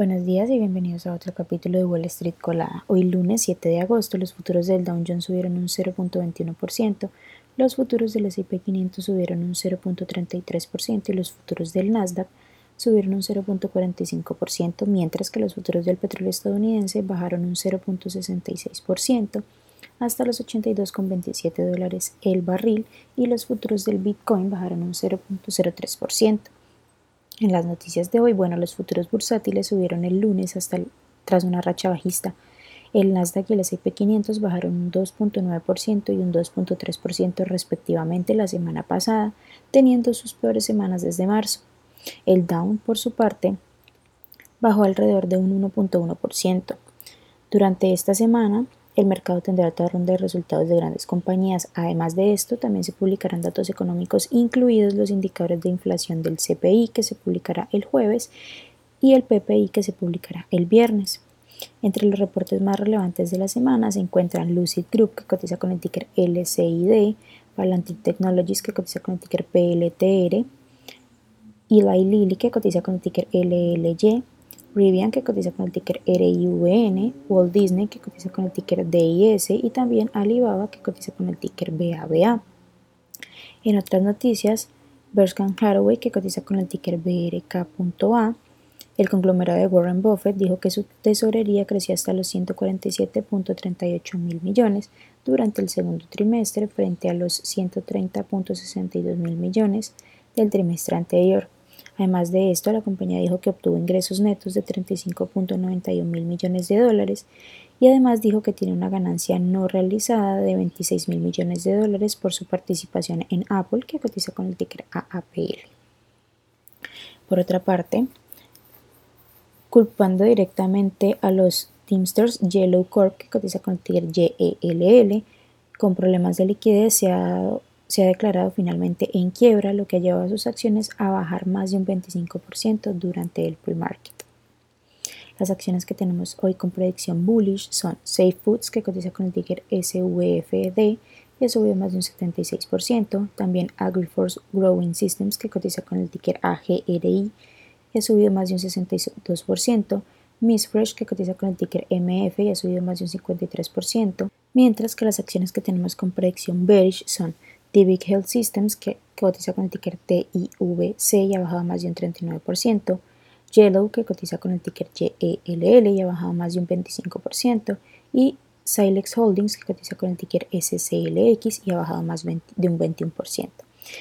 Buenos días y bienvenidos a otro capítulo de Wall Street Colada. Hoy lunes 7 de agosto los futuros del Dow Jones subieron un 0.21%, los futuros del S&P 500 subieron un 0.33% y los futuros del Nasdaq subieron un 0.45%, mientras que los futuros del petróleo estadounidense bajaron un 0.66% hasta los 82,27 dólares el barril y los futuros del Bitcoin bajaron un 0.03%. En las noticias de hoy, bueno, los futuros bursátiles subieron el lunes hasta tras una racha bajista. El Nasdaq y el S&P 500 bajaron un 2.9% y un 2.3% respectivamente la semana pasada, teniendo sus peores semanas desde marzo. El Dow, por su parte, bajó alrededor de un 1.1%. Durante esta semana, el mercado tendrá otra ronda de resultados de grandes compañías. Además de esto, también se publicarán datos económicos, incluidos los indicadores de inflación del CPI, que se publicará el jueves, y el PPI, que se publicará el viernes. Entre los reportes más relevantes de la semana se encuentran Lucid Group, que cotiza con el ticker LCID, Palantir Technologies, que cotiza con el ticker PLTR, Eli Lilly, que cotiza con el ticker LLY, Rivian que cotiza con el ticker RIVN, Walt Disney que cotiza con el ticker DIS y también Alibaba que cotiza con el ticker BABA. En otras noticias, Berkshire Hathaway que cotiza con el ticker BRK.A, el conglomerado de Warren Buffett dijo que su tesorería crecía hasta los 147.38 mil millones durante el segundo trimestre frente a los 130.62 mil millones del trimestre anterior. Además de esto, la compañía dijo que obtuvo ingresos netos de 35.91 mil millones de dólares y además dijo que tiene una ganancia no realizada de 26 mil millones de dólares por su participación en Apple, que cotiza con el ticker AAPL. Por otra parte, culpando directamente a los Teamsters Yellow Corp, que cotiza con el ticker YELL, con problemas de liquidez, se ha se ha declarado finalmente en quiebra, lo que ha llevado a sus acciones a bajar más de un 25% durante el pre-market. Las acciones que tenemos hoy con predicción bullish son Safe Foods, que cotiza con el ticker SVFD y ha subido más de un 76%. También AgriForce Growing Systems, que cotiza con el ticker AGRI y ha subido más de un 62%. Miss Fresh, que cotiza con el ticker MF y ha subido más de un 53%. Mientras que las acciones que tenemos con predicción bearish son Big Health Systems, que cotiza con el ticker TIVC y ha bajado más de un 39%, Yellow, que cotiza con el ticker YELL y ha bajado más de un 25%, y Silex Holdings, que cotiza con el ticker SCLX y ha bajado más de un 21%.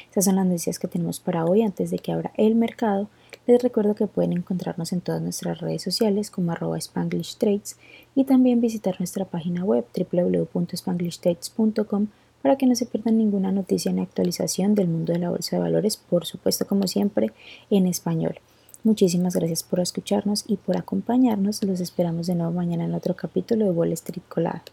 Estas son las noticias que tenemos para hoy antes de que abra el mercado. Les recuerdo que pueden encontrarnos en todas nuestras redes sociales como arroba Spanglish Trades y también visitar nuestra página web www.spanglishtrades.com para que no se pierdan ninguna noticia ni actualización del mundo de la bolsa de valores, por supuesto como siempre en español. Muchísimas gracias por escucharnos y por acompañarnos. Los esperamos de nuevo mañana en otro capítulo de Wall Street Colada.